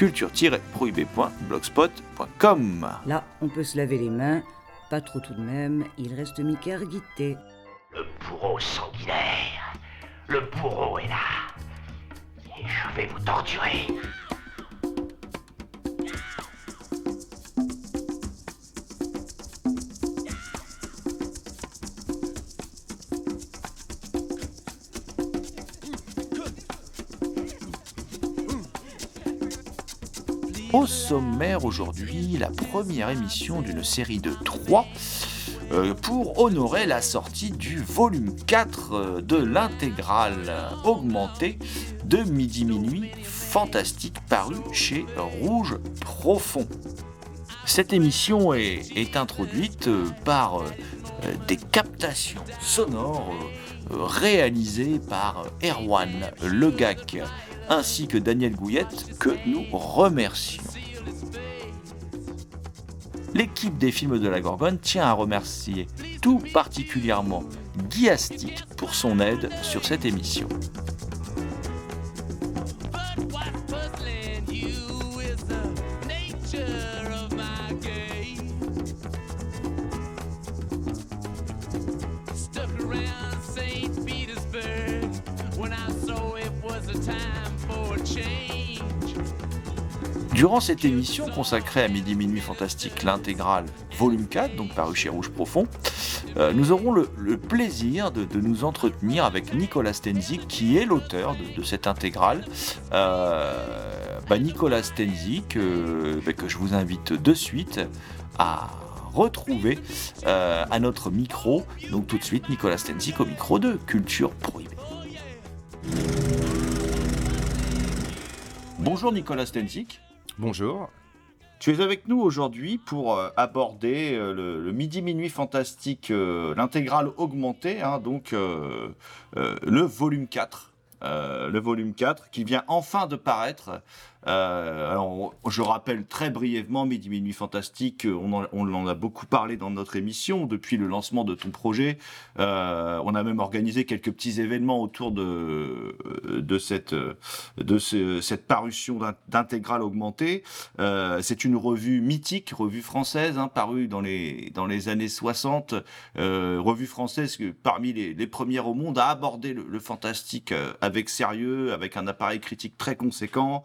culture-prohibée.blogspot.com. Là, on peut se laver les mains, pas trop tout de même, il reste Mickey Arguité. Le bourreau sanguinaire. Le bourreau est là. Et je vais vous torturer. Au sommaire aujourd'hui, la première émission d'une série de trois euh, pour honorer la sortie du volume 4 euh, de l'intégrale augmentée de Midi Minuit Fantastique paru chez Rouge Profond. Cette émission est, est introduite euh, par des captations sonores réalisées par Erwan Legac ainsi que Daniel Gouillette que nous remercions. L'équipe des films de la Gorgone tient à remercier tout particulièrement Guy Astic pour son aide sur cette émission. Durant cette émission consacrée à Midi Minuit Fantastique, l'intégrale volume 4, donc paru chez Rouge Profond, euh, nous aurons le, plaisir de, nous entretenir avec Nicolas Stenzik, qui est l'auteur de, cette intégrale. Euh, bah, Nicolas Stenzik, euh, bah, que je vous invite de suite à retrouver euh, à notre micro. Donc tout de suite, Nicolas Stenzik au micro de Culture Prohibée. Bonjour Nicolas Stenzik. Bonjour. Tu es avec nous aujourd'hui pour euh, aborder euh, le, Midi Minuit Fantastique, euh, l'intégrale augmentée, hein, donc le volume 4. Euh, le volume 4 qui vient enfin de paraître. Euh, alors, je rappelle très brièvement Midi Minuit Fantastique, euh, on en, a beaucoup parlé dans notre émission depuis le lancement de ton projet. Euh, on a même organisé quelques petits événements autour de, cette, parution d'in- d'intégrale augmentée. C'est une revue mythique, revue française, hein, parue dans les, années 60. Euh, revue française parmi les, premières au monde à aborder le, fantastique avec sérieux, avec un appareil critique très conséquent,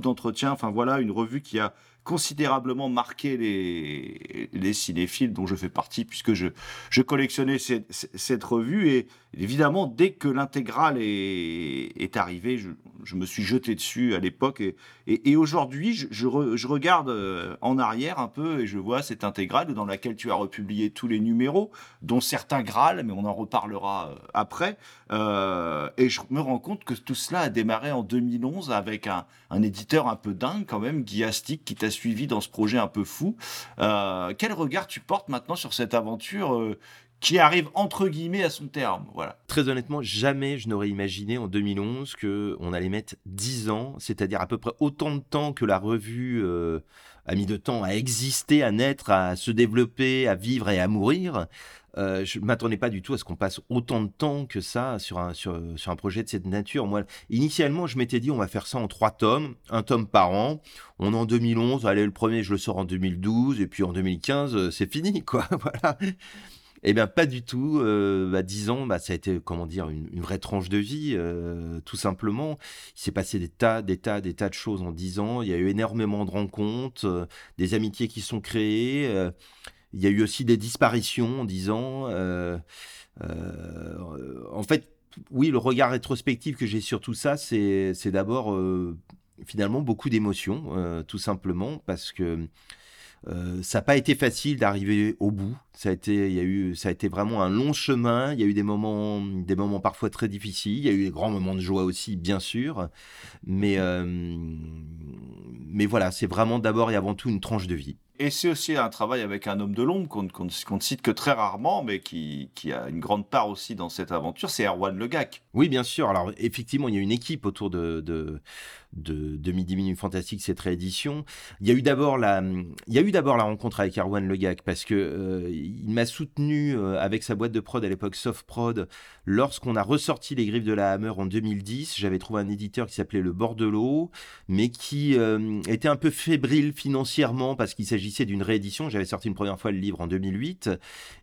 d'entretiens. Enfin voilà, une revue qui a considérablement marqué les, les cinéphiles dont je fais partie puisque je, collectionnais cette, revue. Et évidemment dès que l'intégrale est, arrivée je, me suis jeté dessus à l'époque. Et, aujourd'hui je, je, re- je regarde euh, en arrière un peu et je vois cette intégrale dans laquelle tu as republié tous les numéros dont certains Graal mais on en reparlera euh, après. Euh, et je me rends compte que tout cela a démarré en 2011 avec un, un éditeur un peu dingue quand même Guy Astic qui t'a suivi dans ce projet un peu fou euh, quel regard tu portes maintenant sur cette aventure euh, qui arrive entre guillemets à son terme? Voilà. Très honnêtement, jamais je n'aurais imaginé en 2011 que on allait mettre 10 ans, c'est-à-dire à peu près autant de temps que la revue euh, a mis de temps à exister, à naître, à se développer, à vivre et à mourir. Euh, je m'attendais pas du tout à ce qu'on passe autant de temps que ça sur un, sur un projet de cette nature. Moi, initialement, je m'étais dit, on va faire ça en trois tomes, un tome par an. On est en 2011, allez, le premier, je le sors en 2012, et puis en 2015, euh, c'est fini, quoi. voilà. Eh bien, pas du tout. Euh, bah, 10 ans, bah, ça a été, comment dire, une, une vraie tranche de vie, euh, tout simplement. Il s'est passé des tas, des tas, des tas de choses en 10 ans. Il y a eu énormément de rencontres, euh, des amitiés qui sont créées. euh, il y a eu aussi des disparitions en 10 ans. en fait, oui, le regard rétrospectif que j'ai sur tout ça, c'est d'abord finalement beaucoup d'émotions, tout simplement, parce que euh, ça n'a pas été facile d'arriver au bout. Ça a été, il y a eu, ça a été vraiment un long chemin. Il y a eu des moments, des moments parfois très difficiles. Il y a eu des grands moments de joie aussi, bien sûr. Mais, euh, mais voilà, c'est vraiment d'abord et avant tout une tranche de vie. Et c'est aussi un travail avec un homme de l'ombre qu'on ne cite que très rarement, mais qui, qui a une grande part aussi dans cette aventure, c'est Erwan Le Gac. Oui, bien sûr. Alors, effectivement, il y a une équipe autour de, de, de, de Midi Minute Fantastique, cette réédition. Il y a eu d'abord la, il y a eu d'abord la rencontre avec Erwan Le Gac parce que euh, il m'a soutenu euh, avec sa boîte de prod à l'époque Soft Prod lorsqu'on a ressorti les griffes de la Hammer en 2010. J'avais trouvé un éditeur qui s'appelait Le Bordelot, mais qui euh, était un peu fébrile financièrement parce qu'il s'agissait d'une réédition. J'avais sorti une première fois le livre en 2008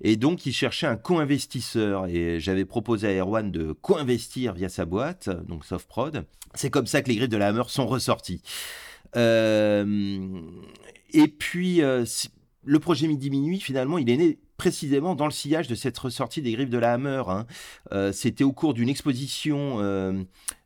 et donc il cherchait un co-investisseur et j'avais proposé à Erwan de co-investir via sa boîte, donc Softprod. C'est comme ça que les griffes de la Hammer sont ressorties. Euh, et puis euh, le projet Midi Minuit, finalement, il est né précisément dans le sillage de cette ressortie des griffes de la Hammer. hein. Euh, C'était au cours d'une exposition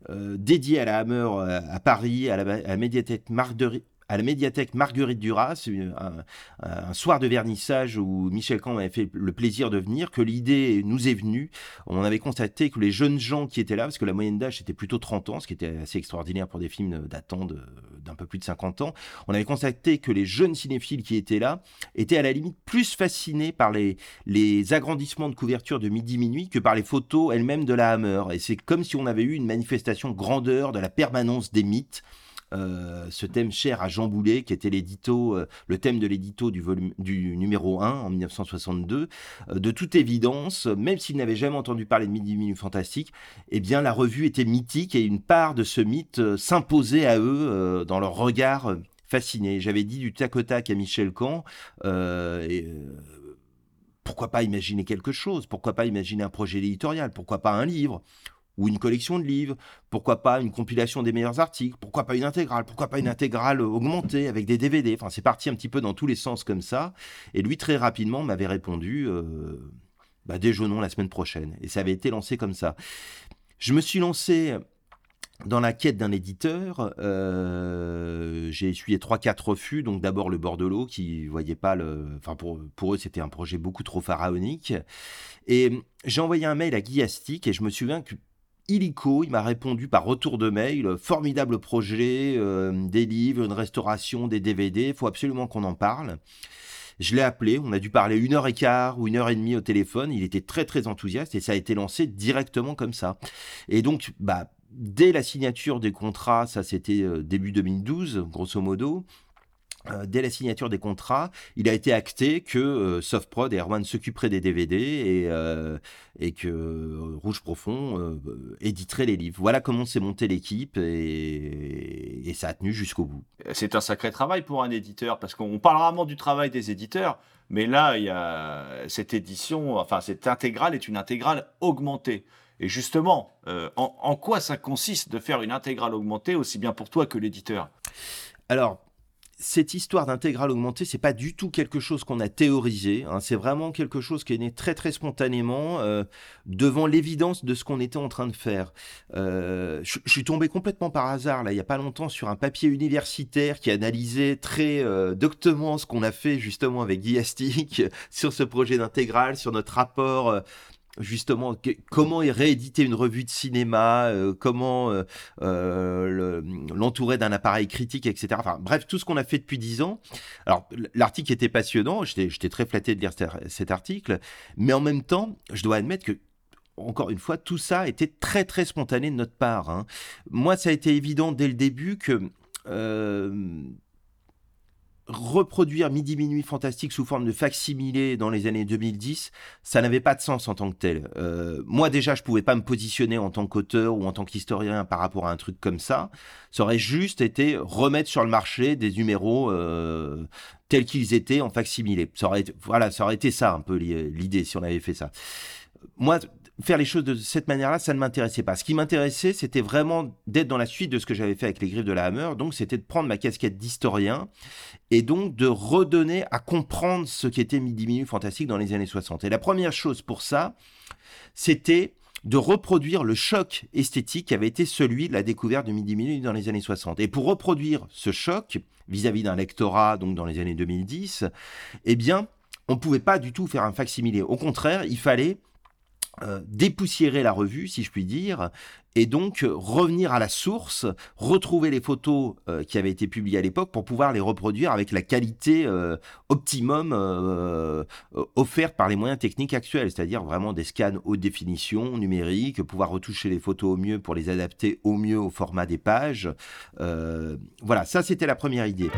dédiée à la Hammer à Paris, à la, à la médiathèque Marguerite à la médiathèque Marguerite Duras, un, un soir de vernissage où Michel Camp m'avait fait le plaisir de venir, que l'idée nous est venue. On avait constaté que les jeunes gens qui étaient là, parce que la moyenne d'âge était plutôt 30 ans, ce qui était assez extraordinaire pour des films datant d'un peu plus de 50 ans, on avait constaté que les jeunes cinéphiles qui étaient là étaient à la limite plus fascinés par les, les agrandissements de couverture de midi minuit que par les photos elles-mêmes de la Hammer. Et c'est comme si on avait eu une manifestation grandeur de la permanence des mythes. Euh, ce thème cher à Jean Boulet, qui était l'édito, euh, le thème de l'édito du, volume, du numéro 1 en 1962, euh, de toute évidence, même s'il n'avait jamais entendu parler de Midi Minute Fantastique, eh bien la revue était mythique et une part de ce mythe s'imposait à eux dans leur regard fasciné. J'avais dit du tac au tac à Michel Camp, pourquoi pas imaginer quelque chose? Pourquoi pas imaginer un projet éditorial? Pourquoi pas un livre? Ou une collection de livres, pourquoi pas une compilation des meilleurs articles, pourquoi pas une intégrale, pourquoi pas une intégrale augmentée avec des DVD. Enfin, c'est parti un petit peu dans tous les sens comme ça. Et lui, très rapidement, m'avait répondu euh, bah, déjeunons la semaine prochaine. Et ça avait été lancé comme ça. Je me suis lancé dans la quête d'un éditeur. euh, J'ai essuyé 3-4 refus. Donc, d'abord le Bordelot qui voyait pas le. Enfin, pour, pour eux, c'était un projet beaucoup trop pharaonique. Et j'ai envoyé un mail à Guy Astic et je me souviens que illico, il m'a répondu par retour de mail, euh, formidable projet, euh, des livres, une restauration, des DVD, il faut absolument qu'on en parle. Je l'ai appelé, on a dû parler une heure et quart ou une heure et demie au téléphone, il était très très enthousiaste et ça a été lancé directement comme ça. Et donc, bah, dès la signature des contrats, ça c'était euh, début 2012, grosso modo, dès la signature des contrats, il a été acté que euh, Softprod et Erwan s'occuperaient des DVD et, euh, et que euh, Rouge Profond euh, éditerait les livres. Voilà comment s'est montée l'équipe et, et ça a tenu jusqu'au bout. C'est un sacré travail pour un éditeur, parce qu'on parle rarement du travail des éditeurs, mais là, il y a cette édition, enfin, cette intégrale est une intégrale augmentée. Et justement, euh, en, en quoi ça consiste de faire une intégrale augmentée, aussi bien pour toi que l'éditeur? Alors, cette histoire d'intégrale augmentée, c'est pas du tout quelque chose qu'on a théorisé. hein. c'est vraiment quelque chose qui est né très très spontanément euh, devant l'évidence de ce qu'on était en train de faire. Euh, je, suis tombé complètement par hasard là, il y a pas longtemps, sur un papier universitaire qui analysait très euh, doctement ce qu'on a fait justement avec Guy Astic sur ce projet d'intégrale, sur notre rapport. Justement, comment rééditer une revue de cinéma, euh, comment euh, euh, le- l'entourer d'un appareil critique, etc. Enfin, bref, tout ce qu'on a fait depuis dix ans. Alors, l'article était passionnant, j'étais très flatté de lire cet- article, mais en même temps, je dois admettre que encore une fois, tout ça était très très spontané de notre part. hein. Moi, ça a été évident dès le début que reproduire Midi Minuit Fantastique sous forme de facsimilé dans les années 2010, ça n'avait pas de sens en tant que tel. Euh, moi déjà, je pouvais pas me positionner en tant qu'auteur ou en tant qu'historien par rapport à un truc comme ça. Ça aurait juste été remettre sur le marché des numéros euh, tels qu'ils étaient en facsimilé. Ça aurait, voilà, ça aurait été ça un peu l'i- l'idée si on avait fait ça. Moi, faire les choses de cette manière-là, ça ne m'intéressait pas. Ce qui m'intéressait, c'était vraiment d'être dans la suite de ce que j'avais fait avec les griffes de la Hammer. Donc, c'était de prendre ma casquette d'historien et donc de redonner à comprendre ce qu'était Midi Minuit Fantastique dans les années 60. Et la première chose pour ça, c'était de reproduire le choc esthétique qui avait été celui de la découverte de Midi Minuit dans les années 60. Et pour reproduire ce choc vis-à-vis d'un lectorat, donc dans les années 2010, eh bien, on ne pouvait pas du tout faire un facsimilé. Au contraire, il fallait euh, dépoussiérer la revue, si je puis dire, et donc euh, revenir à la source, retrouver les photos euh, qui avaient été publiées à l'époque pour pouvoir les reproduire avec la qualité optimum offerte par les moyens techniques actuels, c'est-à-dire vraiment des scans haute définition, numériques, pouvoir retoucher les photos au mieux pour les adapter au mieux au format des pages. Voilà, ça c'était la première idée.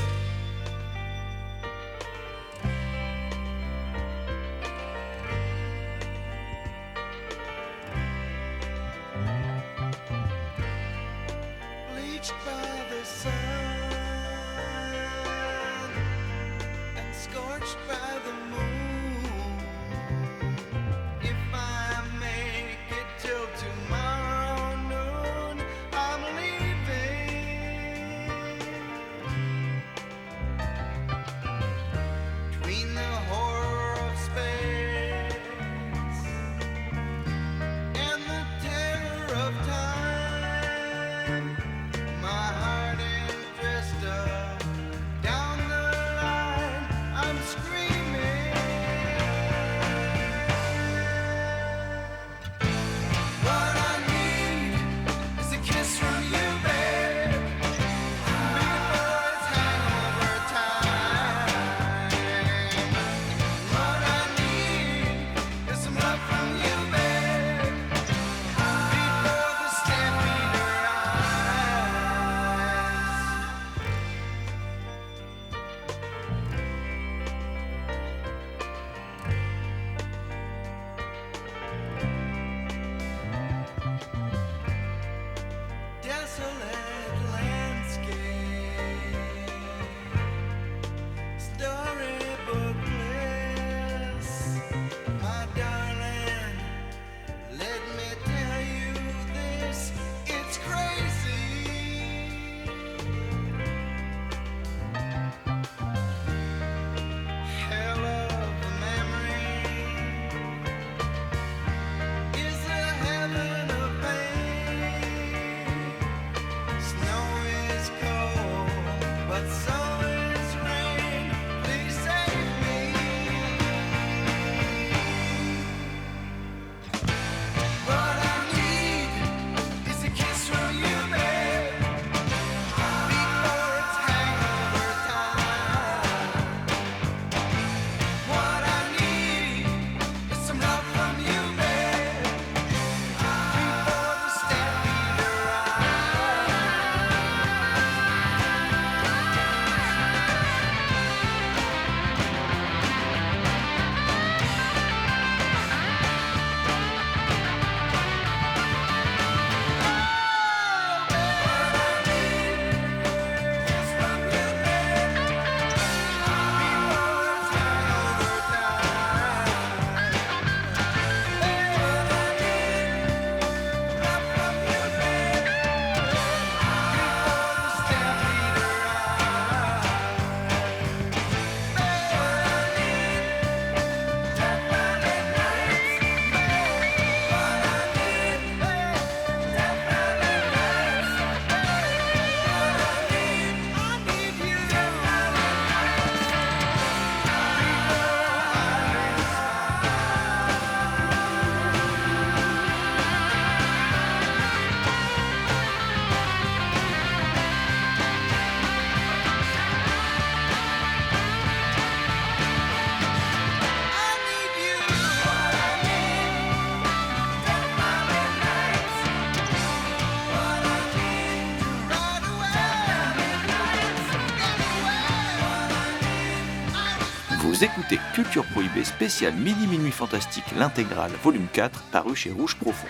Écoutez Culture Prohibée spécial Midi Minuit Fantastique, l'intégrale volume 4, paru chez Rouge Profond.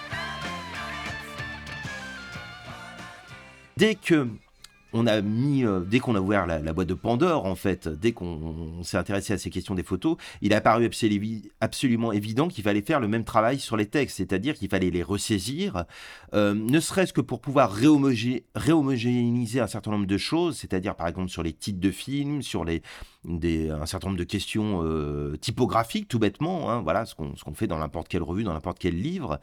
Dès que on a mis, euh, dès qu'on a ouvert la, boîte de Pandore, en fait, dès qu'on on s'est intéressé à ces questions des photos, il a absolu- absolument évident qu'il fallait faire le même travail sur les textes, c'est-à-dire qu'il fallait les ressaisir, euh, ne serait-ce que pour pouvoir réhomogé- réhomogénéiser un certain nombre de choses, c'est-à-dire par exemple sur les titres de films, sur un certain nombre de questions euh, typographiques, tout bêtement, hein, voilà, ce qu'on fait dans n'importe quelle revue, dans n'importe quel livre.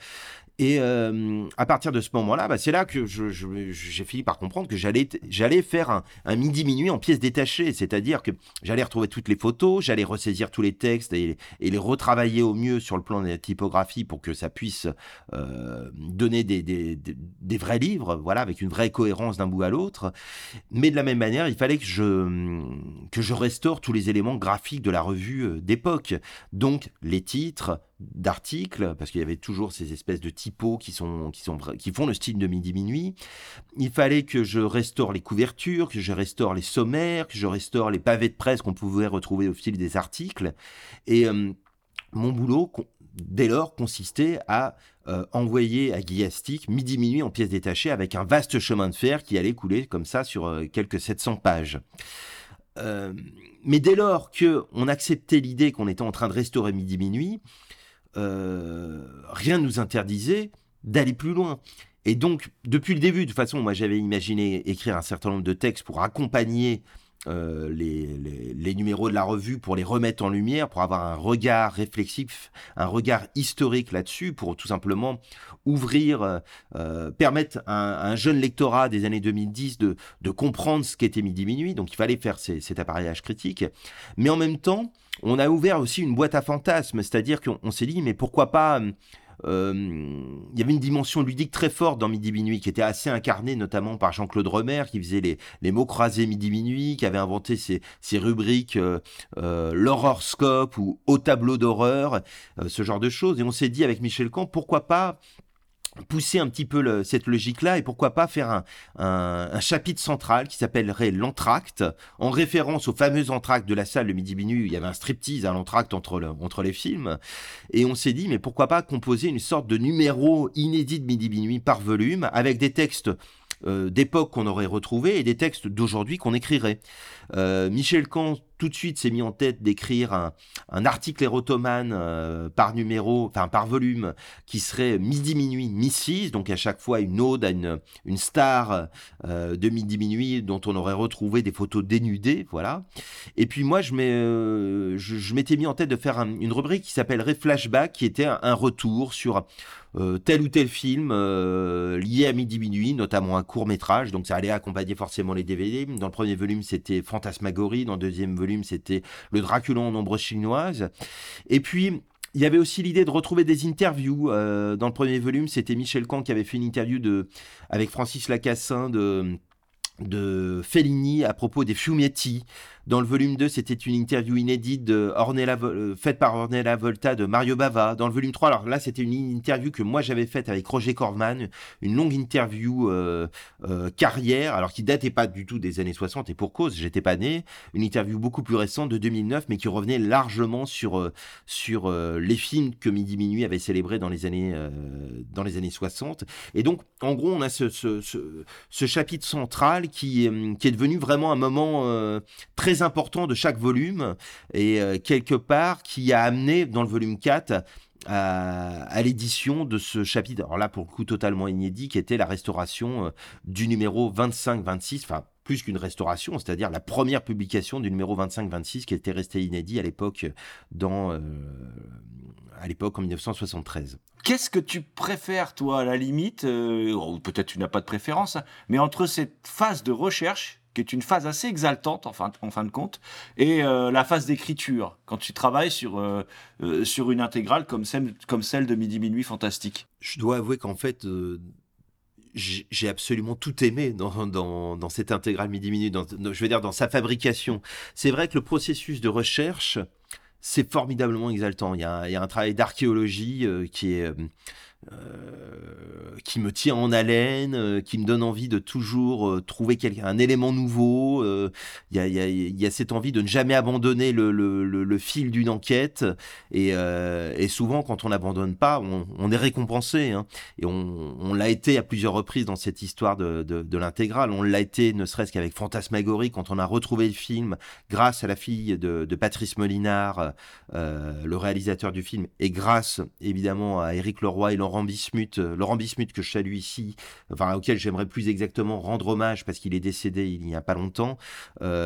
Et euh, à partir de ce moment-là, bah, c'est là que j'ai fini par comprendre que j'allais j'allais faire un, un midi-minuit en pièces détachées, c'est-à-dire que j'allais retrouver toutes les photos, j'allais ressaisir tous les textes et, et les retravailler au mieux sur le plan de la typographie pour que ça puisse euh, donner des, des- des- des vrais livres, voilà, avec une vraie cohérence d'un bout à l'autre. Mais de la même manière, il fallait que je, que je restaure tous les éléments graphiques de la revue euh, d'époque. Donc les titres d'articles, parce qu'il y avait toujours ces espèces de typos qui, sont, qui, sont, qui font le style de midi minuit. Il fallait que je restaure les couvertures, que je restaure les sommaires, que je restaure les pavés de presse qu'on pouvait retrouver au fil des articles. Et euh, mon boulot, dès lors, consistait à euh, envoyer à Guillastic midi minuit en pièces détachées avec un vaste chemin de fer qui allait couler comme ça sur euh, quelques 700 pages. Euh, mais dès lors que on acceptait l'idée qu'on était en train de restaurer midi minuit, euh, rien ne nous interdisait d'aller plus loin. Et donc, depuis le début, de toute façon, moi j'avais imaginé écrire un certain nombre de textes pour accompagner euh, les, les- numéros de la revue, pour les remettre en lumière, pour avoir un regard réflexif, un regard historique là-dessus, pour tout simplement ouvrir, euh, euh, permettre à un, jeune lectorat des années 2010 de, de comprendre ce qu'était Midi Minuit. Donc il fallait faire cet appareillage critique. Mais en même temps, on a ouvert aussi une boîte à fantasmes, c'est-à-dire qu'on on s'est dit, mais pourquoi pas... euh, il y avait une dimension ludique très forte dans Midi Minuit qui était assez incarnée notamment par Jean-Claude Romer qui faisait les, mots croisés Midi Minuit, qui avait inventé ces rubriques euh, euh, l'horoscope ou au tableau d'horreur, ce genre de choses. Et on s'est dit avec Michel Camp, pourquoi pas pousser un petit peu cette logique-là et pourquoi pas faire un, chapitre central qui s'appellerait l'entracte, en référence au fameux entracte de la salle le midi minuit, il y avait un striptease à l'entracte entre, entre les films. Et on s'est dit, mais pourquoi pas composer une sorte de numéro inédit de midi minuit par volume, avec des textes euh, d'époque qu'on aurait retrouvés et des textes d'aujourd'hui qu'on écrirait. Euh, Michel Camp tout de suite s'est mis en tête d'écrire un, un article érotomane euh, par numéro, enfin par volume, qui serait midi minuit Mrs, donc à chaque fois une ode à une, une star euh, de midi minuit dont on aurait retrouvé des photos dénudées, voilà. Et puis moi je euh, m'étais mis en tête de faire un- une rubrique qui s'appellerait Flashback, qui était un, un retour sur euh, tel ou tel film euh, lié à midi minuit, notamment un court métrage, donc ça allait accompagner forcément les DVD. Dans le premier volume c'était Fantasmagorie, dans le deuxième volume c'était Le Dracula en ombre chinoise. Et puis il y avait aussi l'idée de retrouver des interviews. Euh, dans le premier volume, c'était Michel Camp qui avait fait une interview de, avec Francis Lacassin de, de Fellini à propos des Fumietti. Dans le volume 2, c'était une interview inédite euh, faite par Ornella Volta de Mario Bava. Dans le volume 3, alors là, c'était une interview que moi j'avais faite avec Roger Corman, une longue interview euh, euh, carrière, alors qui datait pas du tout des années 60 et pour cause, j'étais pas né. Une interview beaucoup plus récente de 2009, mais qui revenait largement sur, sur les films que Midi Minuit avait célébrés dans les années, dans les années 60. Et donc, en gros, on a ce, ce, ce, chapitre central qui, qui est devenu vraiment un moment euh, important de chaque volume et euh, quelque part qui a amené dans le volume 4 à, l'édition de ce chapitre, alors là pour le coup totalement inédit, qui était la restauration euh, du numéro 25-26, enfin plus qu'une restauration, c'est-à-dire la première publication du numéro 25-26 qui était resté inédit à l'époque dans euh, à l'époque en 1973. Qu'est-ce que tu préfères, toi, à la limite Ou peut-être tu n'as pas de préférence, mais entre cette phase de recherche, qui est une phase assez exaltante en fin, de compte, et euh, la phase d'écriture, quand tu travailles sur, euh, euh, sur une intégrale comme celle, de Midi Minuit Fantastique Je dois avouer qu'en fait, j'ai absolument tout aimé dans, cette intégrale midi minute, dans, je veux dire dans sa fabrication. C'est vrai que le processus de recherche, c'est formidablement exaltant. Il y a, un- travail d'archéologie qui est euh, euh, qui me tient en haleine, euh, qui me donne envie de toujours euh, trouver quelqu'un, un élément nouveau. Y, y a- y a cette envie de ne jamais abandonner le, le- le- le fil d'une enquête. Et, euh, et souvent, quand on n'abandonne pas, on, on est récompensé. hein. Et on, on l'a été à plusieurs reprises dans cette histoire de, de, de l'intégrale. On l'a été ne serait-ce qu'avec Fantasmagorie, quand on a retrouvé le film grâce à la fille de, de Patrice Molinard, euh, le réalisateur du film, et grâce évidemment à Éric Leroy et Laurent Bismuth, euh, Laurent Bismuth que je salue ici, enfin auquel j'aimerais plus exactement rendre hommage parce qu'il est décédé il n'y a pas longtemps, euh,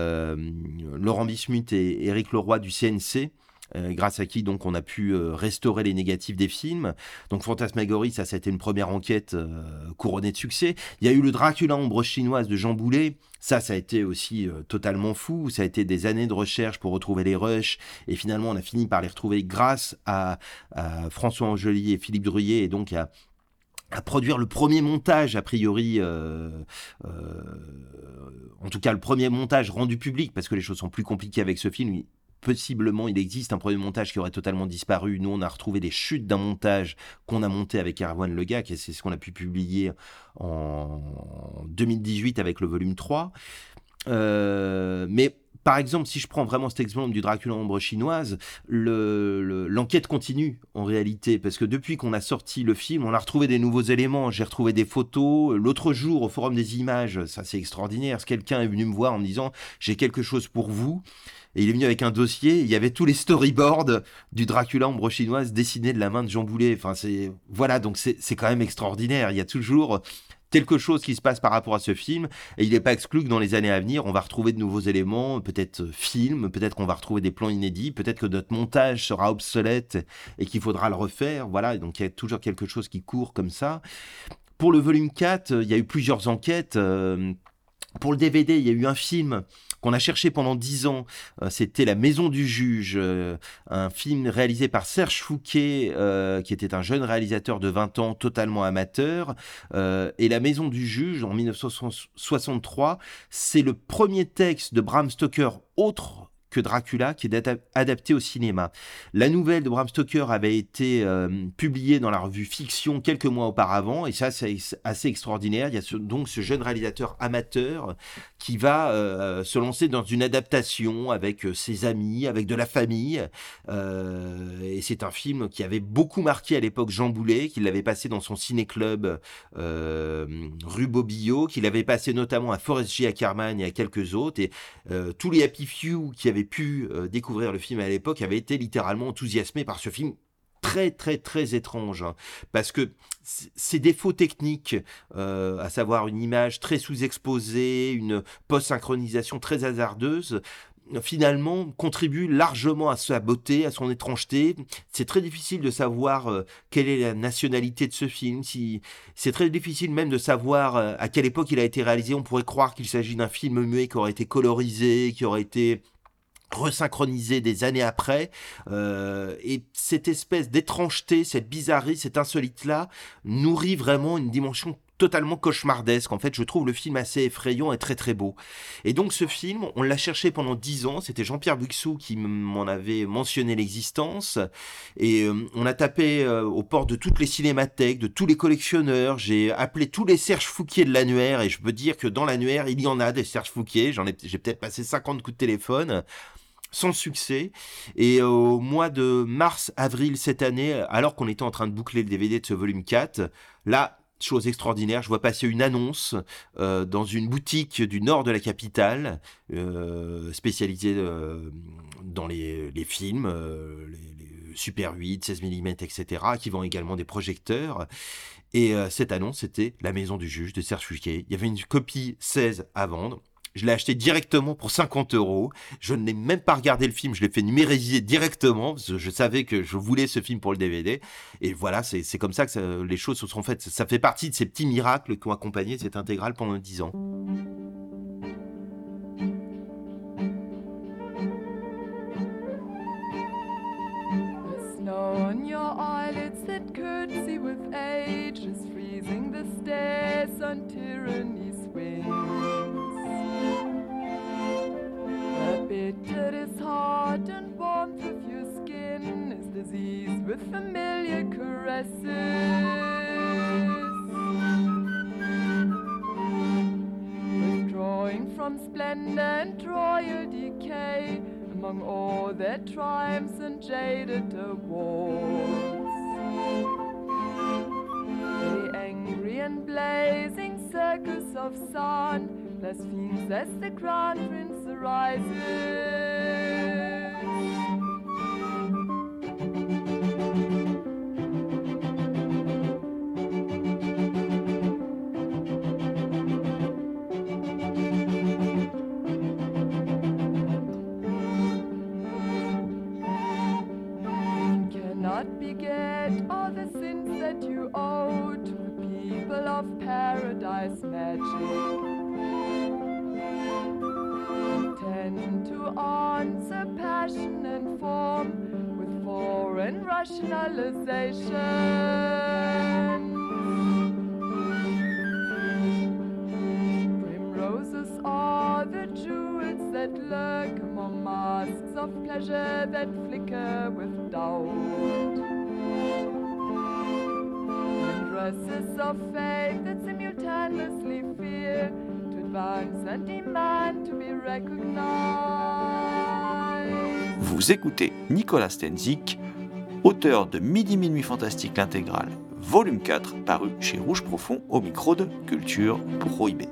Laurent Bismuth et Éric Leroy du CNC. euh, grâce à qui donc on a pu euh, restaurer les négatifs des films. Donc Fantasmagorie, ça, ça a été une première enquête euh, couronnée de succès. Il y a eu le Dracula ombre chinoise de Jean Boulet. Ça, ça a été aussi euh, totalement fou. Ça a été des années de recherche pour retrouver les rushs. Et finalement, on a fini par les retrouver grâce à, à François Angeli et Philippe Druyer, et donc à, à produire le premier montage, a priori, euh, euh, en tout cas le premier montage rendu public, parce que les choses sont plus compliquées avec ce film. Il- Possiblement, il existe un premier montage qui aurait totalement disparu. Nous, on a retrouvé des chutes d'un montage qu'on a monté avec Erwan Legac, et c'est ce qu'on a pu publier en 2018 avec le volume 3. Euh, mais par exemple, si je prends vraiment cet exemple du Dracula ombre chinoise, le- le- l'enquête continue en réalité, parce que depuis qu'on a sorti le film, on a retrouvé des nouveaux éléments. J'ai retrouvé des photos. L'autre jour, au Forum des images, ça c'est extraordinaire, quelqu'un est venu me voir en me disant j'ai quelque chose pour vous. Et il est venu avec un dossier, il y avait tous les storyboards du Dracula ombre chinoise dessinés de la main de Jean Boulet. Enfin, c'est voilà, donc c'est quand même extraordinaire. Il y a toujours quelque chose qui se passe par rapport à ce film, et il n'est pas exclu que dans les années à venir, on va retrouver de nouveaux éléments, peut-être euh, films, peut-être qu'on va retrouver des plans inédits, peut-être que notre montage sera obsolète et qu'il faudra le refaire. Voilà, donc il y a toujours quelque chose qui court comme ça. Pour le volume 4, euh, il y a eu plusieurs enquêtes. euh, pour le DVD, il y a eu un film qu'on a cherché pendant dix ans. Euh, C'était La Maison du Juge, euh, un film réalisé par Serge Fouquet, euh, qui était un jeune réalisateur de 20 ans, totalement amateur. Et La Maison du Juge, en 1963, c'est le premier texte de Bram Stoker autre que Dracula qui est adapté au cinéma. La nouvelle de Bram Stoker avait été euh, publiée dans la revue Fiction quelques mois auparavant, et ça c'est assez extraordinaire. Il y a donc ce jeune réalisateur amateur qui va euh, se lancer dans une adaptation avec euh, ses amis, avec de la famille. Et c'est un film qui avait beaucoup marqué à l'époque Jean Boulet, qu'il l'avait passé dans son ciné-club rue Bobillot, qu'il avait passé notamment à Forest J. Ackerman et à quelques autres. Et tous les Happy Few qui avaient pu euh, découvrir le film à l'époque avaient été littéralement enthousiasmés par ce film très très très étrange hein, parce que ces défauts techniques euh, à savoir une image très sous-exposée une post-synchronisation très hasardeuse finalement contribue largement à sa beauté, à son étrangeté. C'est très difficile de savoir euh, quelle est la nationalité de ce film. Si c'est très difficile même de savoir à quelle époque il a été réalisé. On pourrait croire qu'il s'agit d'un film muet qui aurait été colorisé, qui aurait été resynchronisé des années après. Euh, et cette espèce d'étrangeté, cette bizarrerie, cette insolite-là, nourrit vraiment une dimension totalement cauchemardesque. En fait, je trouve le film assez effrayant et très très beau. Et donc ce film, on l'a cherché pendant dix ans. C'était Jean-Pierre Buixou qui m'en avait mentionné l'existence. Et euh, on a tapé euh, aux portes de toutes les cinémathèques, de tous les collectionneurs. J'ai appelé tous les Serge Fouquier de l'annuaire. Et je peux dire que dans l'annuaire, il y en a des Serge Fouquier. J'ai peut-être passé 50 coups de téléphone sans succès. Et au mois de mars-avril cette année, alors qu'on était en train de boucler le DVD de ce volume 4, là, chose extraordinaire, je vois passer une annonce euh, dans une boutique du nord de la capitale, euh, spécialisée euh, dans les, films, les, les Super 8, 16 mm, etc., qui vend également des projecteurs. Et cette annonce, c'était La Maison du Juge de Serge Fouquet. Il y avait une copie 16 à vendre. Je l'ai acheté directement pour 50 euros. Je n'ai même pas regardé le film, je l'ai fait numériser directement, je savais que je voulais ce film pour le DVD. Et voilà, c'est comme ça que les choses se sont faites. Ça fait partie de ces petits miracles qui ont accompagné cette intégrale pendant 10 ans. On your eyelids. Bitter is hard and warmth of your skin is disease with familiar caresses. Withdrawing from splendor and royal decay among all their triumphs and jaded awards. The angry and blazing circus of sun blasphemes as the crown prince rises. Rationalization. Primroses are the jewels that lurk among masks of pleasure that flicker with doubt. Dresses of faith that simultaneously fear to advance and demand to be recognized. Vous écoutez Nicolas Stenzik, auteur de Midi Minuit Fantastique l'intégrale, volume 4, paru chez Rouge Profond au micro de Culture Prohibée.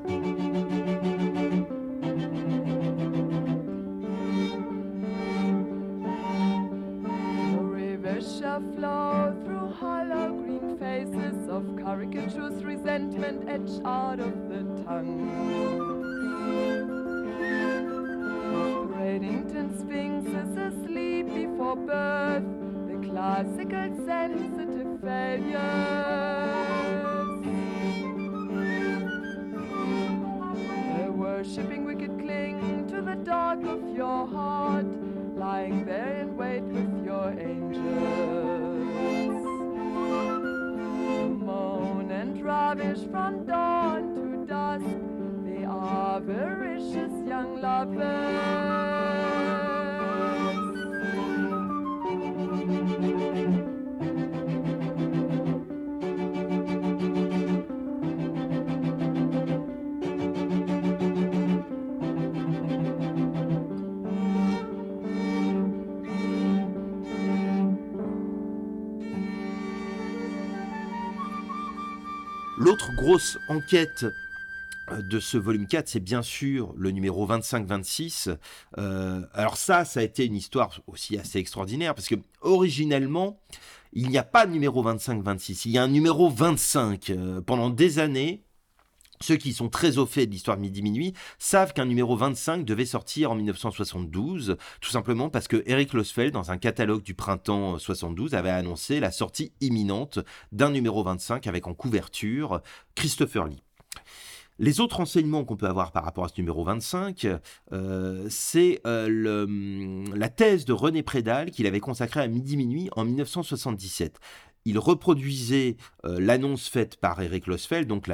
ravished from dawn to dusk. They are young lovers. Enquête euh, de ce volume 4, c'est bien sûr le numéro 25-26. Euh, alors ça, ça a été une histoire aussi assez extraordinaire, parce que originellement, il n'y a pas de numéro 25-26, il y a un numéro 25. Euh, pendant des années, ceux qui sont très au fait de l'histoire de Midi Minuit savent qu'un numéro 25 devait sortir en 1972, tout simplement parce que Eric Losfeld, dans un catalogue du printemps 72, avait annoncé la sortie imminente d'un numéro 25 avec en couverture Christopher Lee. Les autres renseignements qu'on peut avoir par rapport à ce numéro 25, euh, c'est euh, le- la thèse de René Prédal qu'il avait consacrée à Midi Minuit en 1977 il reproduisait euh, l'annonce faite par Eric Losfeld, donc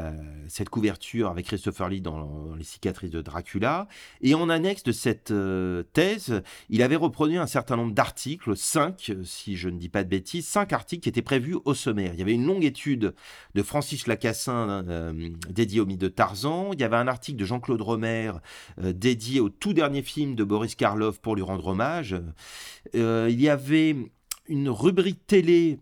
cette couverture avec Christopher Lee dans, les cicatrices de Dracula. Et en annexe de cette euh, thèse, il avait reproduit un certain nombre d'articles, cinq, si je ne dis pas de bêtises, cinq articles qui étaient prévus au sommaire. Il y avait une longue étude de Francis Lacassin euh, dédiée au mythe de Tarzan. Il y avait un article de Jean-Claude Romer dédié au tout dernier film de Boris Karloff pour lui rendre hommage. Il y avait une rubrique télé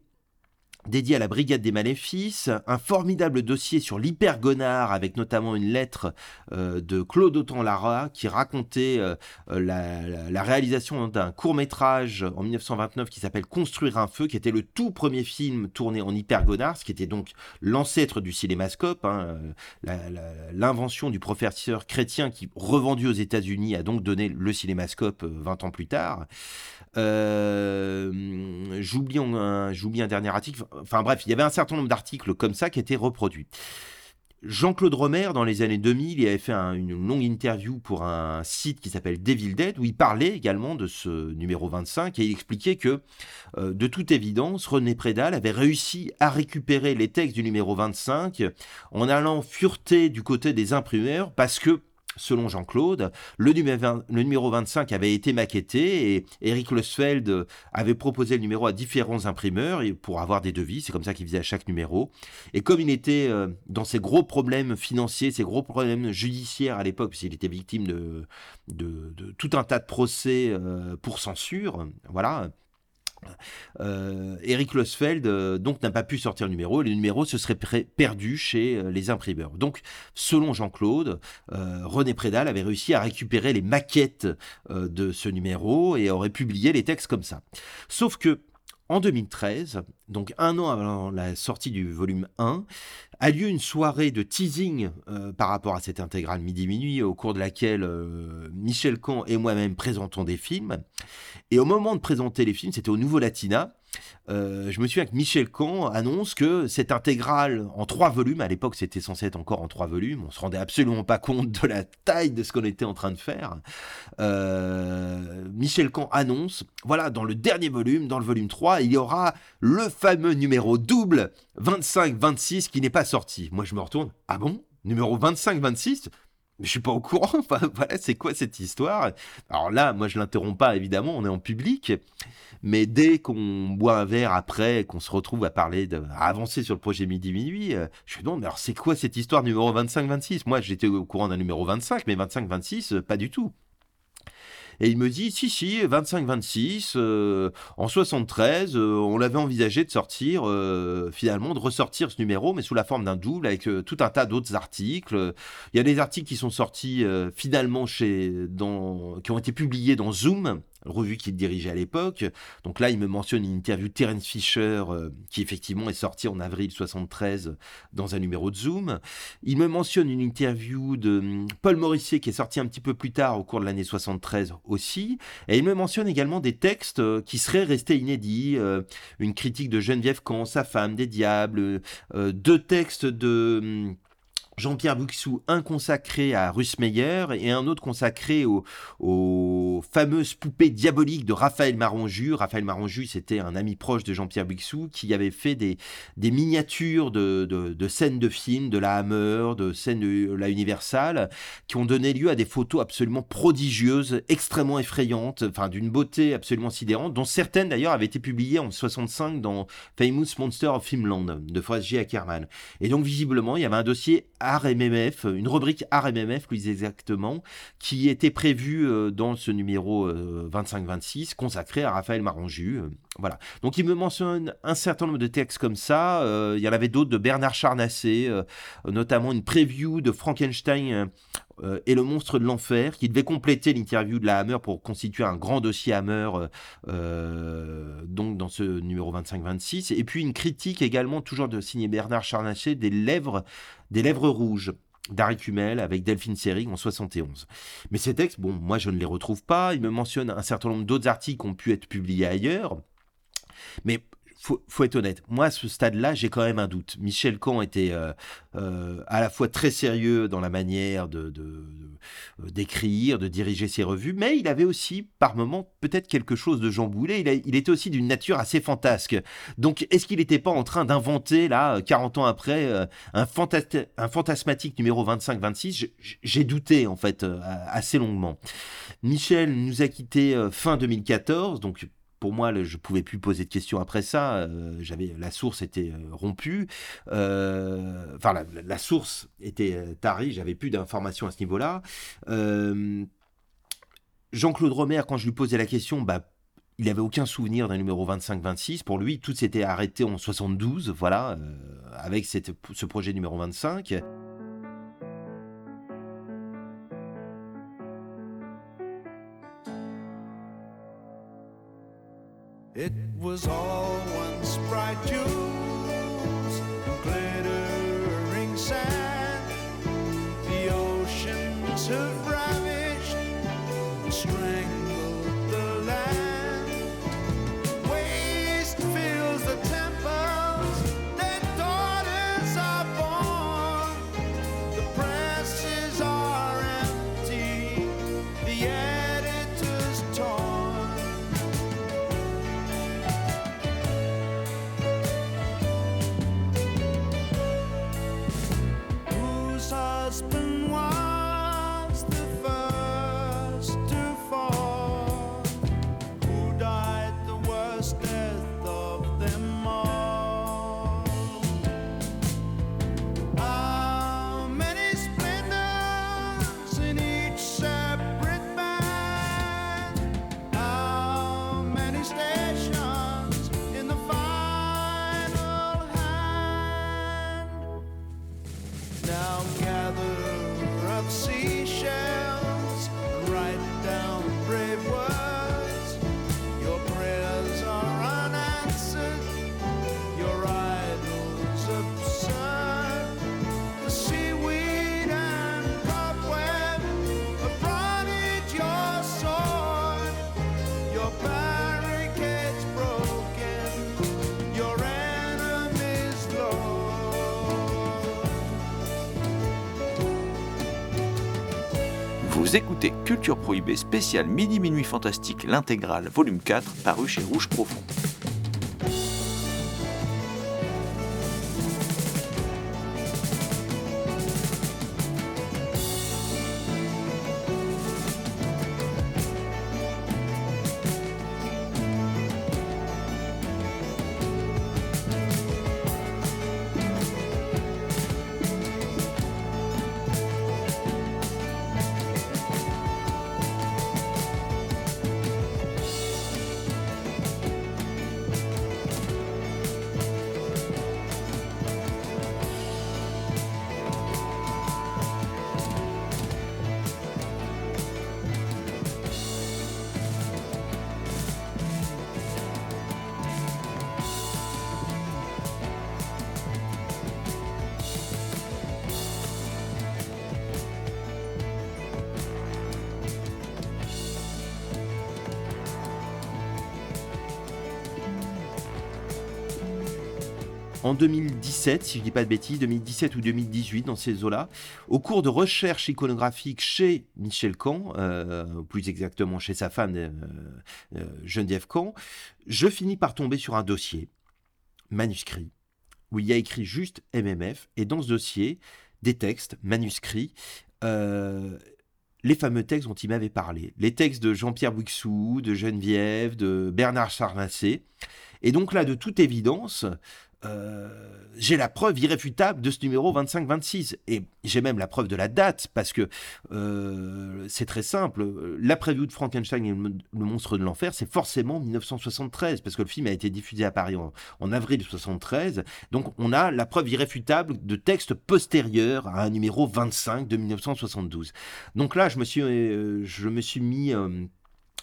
dédié à la Brigade des Maléfices, un formidable dossier sur l'hypergonard avec notamment une lettre euh, de Claude Autant-Lara qui racontait euh, la, réalisation d'un court-métrage en 1929 qui s'appelle Construire un feu, qui était le tout premier film tourné en hypergonard, ce qui était donc l'ancêtre du cinémascope, hein, euh, l'invention du professeur chrétien qui, revendu aux États-Unis, a donc donné le cinémascope euh, 20 ans plus tard. J'oublie un dernier article. Enfin bref, il y avait un certain nombre d'articles comme ça qui étaient reproduits. Jean-Claude Romer, dans les années 2000, il avait fait un- une longue interview pour un site qui s'appelle Devil Dead, où il parlait également de ce numéro 25, et il expliquait que, euh, de toute évidence, René Prédal avait réussi à récupérer les textes du numéro 25 en allant fureter du côté des imprimeurs, parce que selon Jean-Claude, le, numéro 20 le numéro 25 avait été maquetté et Eric Losfeld avait proposé le numéro à différents imprimeurs pour avoir des devis. C'est comme ça qu'il faisait à chaque numéro. Et comme il était euh, dans ces gros problèmes financiers, ces gros problèmes judiciaires à l'époque, puisqu'il était victime de tout un tas de procès euh, pour censure, voilà. Euh, Eric Losfeld euh, donc n'a pas pu sortir le numéro et le numéro se serait perdu chez euh, les imprimeurs. Donc, selon Jean-Claude, René Prédal avait réussi à récupérer les maquettes de ce numéro et aurait publié les textes comme ça. Sauf que en 2013, donc un an avant la sortie du volume 1, a lieu une soirée de teasing euh, par rapport à cette intégrale midi-minuit, au cours de laquelle euh, Michel Camp et moi-même présentons des films. Et au moment de présenter les films, c'était au Nouveau Latina, euh, je me souviens que Michel Camp annonce que cette intégrale en trois volumes, à l'époque c'était censé être encore en trois volumes, on se rendait absolument pas compte de la taille de ce qu'on était en train de faire. Euh, Michel Camp annonce, voilà, dans le dernier volume, dans le volume 3, il y aura le fameux numéro double 25-26 qui n'est pas sorti. Moi je me retourne, ah bon? Numéro 25-26 mais je suis pas au courant. Enfin, voilà, c'est quoi cette histoire? Alors là, moi, je l'interromps pas, évidemment, on est en public. Mais dès qu'on boit un verre après, qu'on se retrouve à parler, de, à avancer sur le projet Midi Minuit, euh, je non, mais alors c'est quoi cette histoire numéro 25-26 Moi, j'étais au courant d'un numéro 25, mais 25-26, euh, pas du tout. Et il me dit, si, si, 25-26, euh, en 73, euh, on l'avait envisagé de sortir, euh, finalement, de ressortir ce numéro, mais sous la forme d'un double, avec euh, tout un tas d'autres articles. Il y a des articles qui sont sortis euh, finalement chez, dans, qui ont été publiés dans Zoom, revue qu'il dirigeait à l'époque. Donc là, il me mentionne une interview de Terence Fisher, euh, qui effectivement est sortie en avril 73 dans un numéro de Zoom. Il me mentionne une interview de hum, Paul Morissier, qui est sortie un petit peu plus tard, au cours de l'année 73 aussi. Et il me mentionne également des textes euh, qui seraient restés inédits. euh, une critique de Geneviève Camp, sa femme, des diables, deux textes de... Jean-Pierre Buxou, un consacré à Russ Meyer et un autre consacré aux, fameuses poupées diaboliques de Raphaël Maronju. Raphaël Maronju, c'était un ami proche de Jean-Pierre Buxou qui avait fait des, miniatures de, scènes de films, de la Hammer, de scènes de la Universal, qui ont donné lieu à des photos absolument prodigieuses, extrêmement effrayantes, enfin d'une beauté absolument sidérante, dont certaines d'ailleurs avaient été publiées en 65 dans Famous Monster of Filmland de Forrest J. Ackerman. Et donc, visiblement, il y avait un dossier art une rubrique art MMF plus exactement, qui était prévue euh, dans ce numéro euh, 25-26, consacré à Raphaël Maranju. euh, voilà. Donc, il me mentionne un certain nombre de textes comme ça. euh, il y en avait d'autres de Bernard Charnassé, euh, notamment une preview de Frankenstein. Euh, et le monstre de l'enfer, qui devait compléter l'interview de la Hammer pour constituer un grand dossier Hammer, euh, euh, donc dans ce numéro 25-26. Et puis une critique également, toujours de signé Bernard Charnaché, des lèvres, des lèvres rouges d'Harry Kumel avec Delphine Seyrig en 71. Mais ces textes, bon, moi je ne les retrouve pas. Il me mentionne un certain nombre d'autres articles qui ont pu être publiés ailleurs. Mais faut, être honnête, moi à ce stade-là, j'ai quand même un doute. Michel Camp était euh, euh, à la fois très sérieux dans la manière de, d'écrire, de diriger ses revues, mais il avait aussi par moments peut-être quelque chose de Jean Boulet. Il, il était aussi d'une nature assez fantasque. Donc est-ce qu'il n'était pas en train d'inventer, là, 40 ans après, euh, un, un fantasmatique numéro 25-26 J'ai- douté en fait assez longuement. Michel nous a quittés fin 2014, donc pour moi, le- je pouvais plus poser de questions après ça. euh, j'avais la source était euh, rompue. Euh, Enfin, la, source était tarie. J'avais plus d'informations à ce niveau-là. Jean-Claude Romer, quand je lui posais la question, bah il avait aucun souvenir d'un numéro 25-26. Pour lui, tout s'était arrêté en 72, voilà, avec cette- ce projet numéro 25. It was all once bright jewels, glittering sand. The oceans have Culture Prohibée spéciale Midi Minuit Fantastique, l'intégrale volume 4, paru chez Rouge Profond. En 2017, si je dis pas de bêtises, 2017 ou 2018, dans ces eaux-là, au cours de recherches iconographiques chez Michel Camp, euh, plus exactement chez sa femme euh, euh, Geneviève Camp, je finis par tomber sur un dossier manuscrit où il y a écrit juste MMF et dans ce dossier des textes manuscrits. les fameux textes dont il m'avait parlé, les textes de Jean-Pierre Bouixou, de Geneviève, de Bernard Charnassé. Et donc là, de toute évidence, euh, j'ai la preuve irréfutable de ce numéro 25-26. Et j'ai même la preuve de la date, parce que euh, c'est très simple. La preview de Frankenstein et le, monstre de l'enfer, c'est forcément 1973, parce que le film a été diffusé à Paris en, en avril 73. Donc on a la preuve irréfutable de textes postérieurs à un numéro 25 de 1972. Donc là, je me suis, euh, je me suis mis...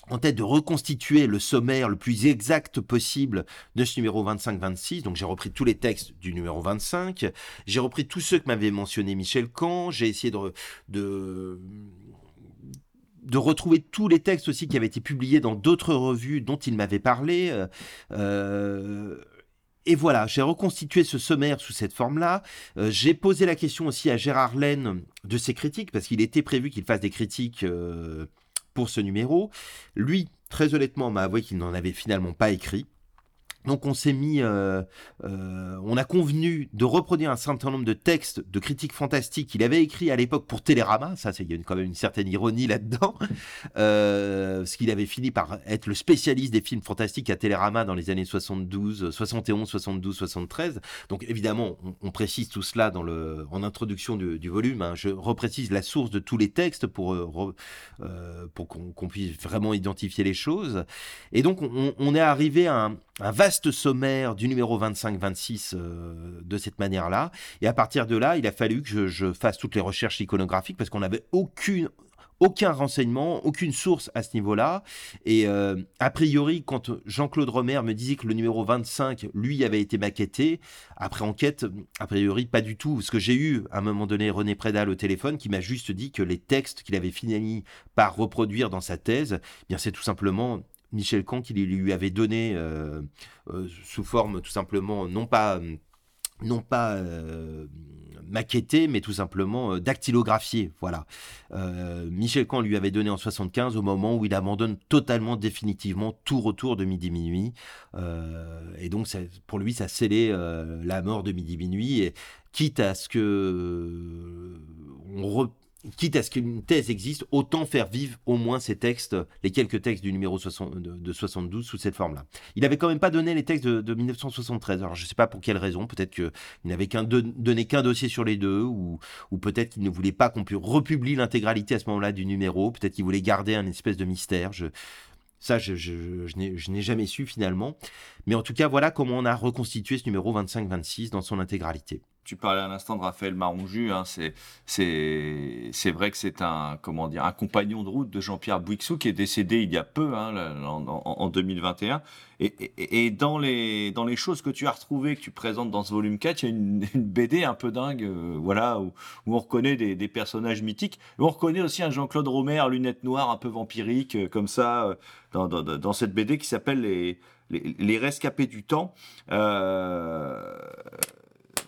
en tête de reconstituer le sommaire le plus exact possible de ce numéro 25-26. Donc j'ai repris tous les textes du numéro 25, j'ai repris tous ceux que m'avait mentionné Michel Camp, j'ai essayé de, retrouver tous les textes aussi qui avaient été publiés dans d'autres revues dont il m'avait parlé. euh, euh, et voilà, j'ai reconstitué ce sommaire sous cette forme-là. Euh, j'ai posé la question aussi à Gérard Laine de ses critiques, parce qu'il était prévu qu'il fasse des critiques pour ce numéro. Lui, très honnêtement, m'a avoué qu'il n'en avait finalement pas écrit. Donc on s'est mis, euh, euh, on a convenu de reproduire un certain nombre de textes de critiques fantastiques qu'il avait écrits à l'époque pour Télérama. Ça, il quand même une certaine ironie là-dedans, euh, parce qu'il avait fini par être le spécialiste des films fantastiques à Télérama dans les années 72, 71, 72, 73. Donc évidemment, on, précise tout cela dans le, en introduction du, volume. hein. Je reprécise la source de tous les textes pour euh, euh, pour qu'on puisse vraiment identifier les choses. Et donc, on, est arrivé à un vaste sommaire du numéro 25-26 euh, de cette manière-là. Et à partir de là, il a fallu que je, je fasse toutes les recherches iconographiques parce qu'on n'avait aucune aucun renseignement, aucune source à ce niveau-là. Et euh, a priori, quand Jean-Claude Romer me disait que le numéro 25, lui, avait été maquetté, après enquête, a priori, pas du tout. Parce que j'ai eu, à un moment donné, René Prédal au téléphone qui m'a juste dit que les textes qu'il avait fini par reproduire dans sa thèse, eh bien c'est tout simplement Michel Camp qui lui avait donné euh, euh, sous forme tout simplement non pas euh, non pas maquetté, mais tout simplement euh, dactylographié. Voilà. Michel Camp lui avait donné en 75 au moment où il abandonne totalement, définitivement tout retour de Midi Minuit. Et donc, pour lui, ça scellait la mort de Midi Minuit. Et quitte à ce que quitte à ce qu'une thèse existe, autant faire vivre au moins ces textes, les quelques textes du numéro 60 de, de 72 sous cette forme-là. Il avait quand même pas donné les textes de, de 1973. Alors je sais pas pour quelle raison. Peut-être qu'il n'avait qu'un don- donné qu'un dossier sur les deux, ou, ou peut-être qu'il ne voulait pas qu'on pu republie l'intégralité à ce moment-là du numéro. Peut-être qu'il voulait garder un espèce de mystère. Je, ça, je, je n'ai jamais su finalement. Mais en tout cas, voilà comment on a reconstitué ce numéro 25-26 dans son intégralité. Tu parlais à l'instant de Raphaël Maronju, hein, c'est, vrai que c'est un, comment dire, un compagnon de route de Jean-Pierre Bouixou qui est décédé il y a peu, hein, en 2021. Et, et- et dans, les, dans les choses que tu as retrouvées, que tu présentes dans ce volume 4, il y a une, une BD un peu dingue, euh, voilà, où, où on reconnaît des, des personnages mythiques. Et on reconnaît aussi un Jean-Claude Romer, lunettes noires, un peu vampirique, euh, comme ça, euh, dans, dans, dans cette BD qui s'appelle les, les, les rescapés du temps. Euh,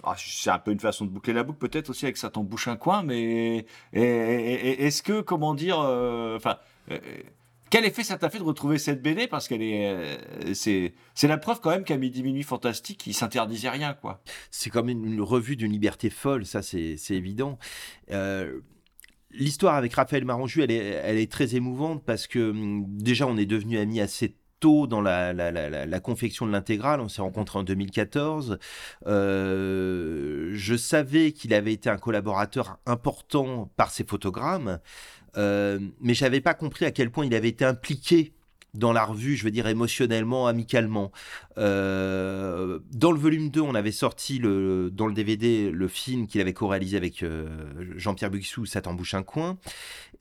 ah, c'est un peu une façon de boucler la boucle peut-être aussi avec ça t'embouche un coin, mais est-ce que comment dire, euh, enfin. euh, quel effet ça t'a fait de retrouver cette BD Parce qu'elle est, euh, c'est, c'est la preuve quand même qu'à midi minuit fantastique, il s'interdisait rien, quoi. c'est comme une, une revue d'une liberté folle, ça c'est évident. L'histoire avec Raphaël Maranju, elle est, elle est très émouvante parce que hum, déjà on est devenus amis assez dans la confection de l'intégrale. On s'est rencontrés en 2014. Euh, je savais qu'il avait été un collaborateur important par ses photogrammes, euh, mais j'avais pas compris à quel point il avait été impliqué dans la revue, je veux dire émotionnellement, amicalement. Euh, dans le volume 2, on avait sorti le, dans le DVD le film qu'il avait co-réalisé avec euh, Jean-Pierre Buxou, Ça t'embouche un coin.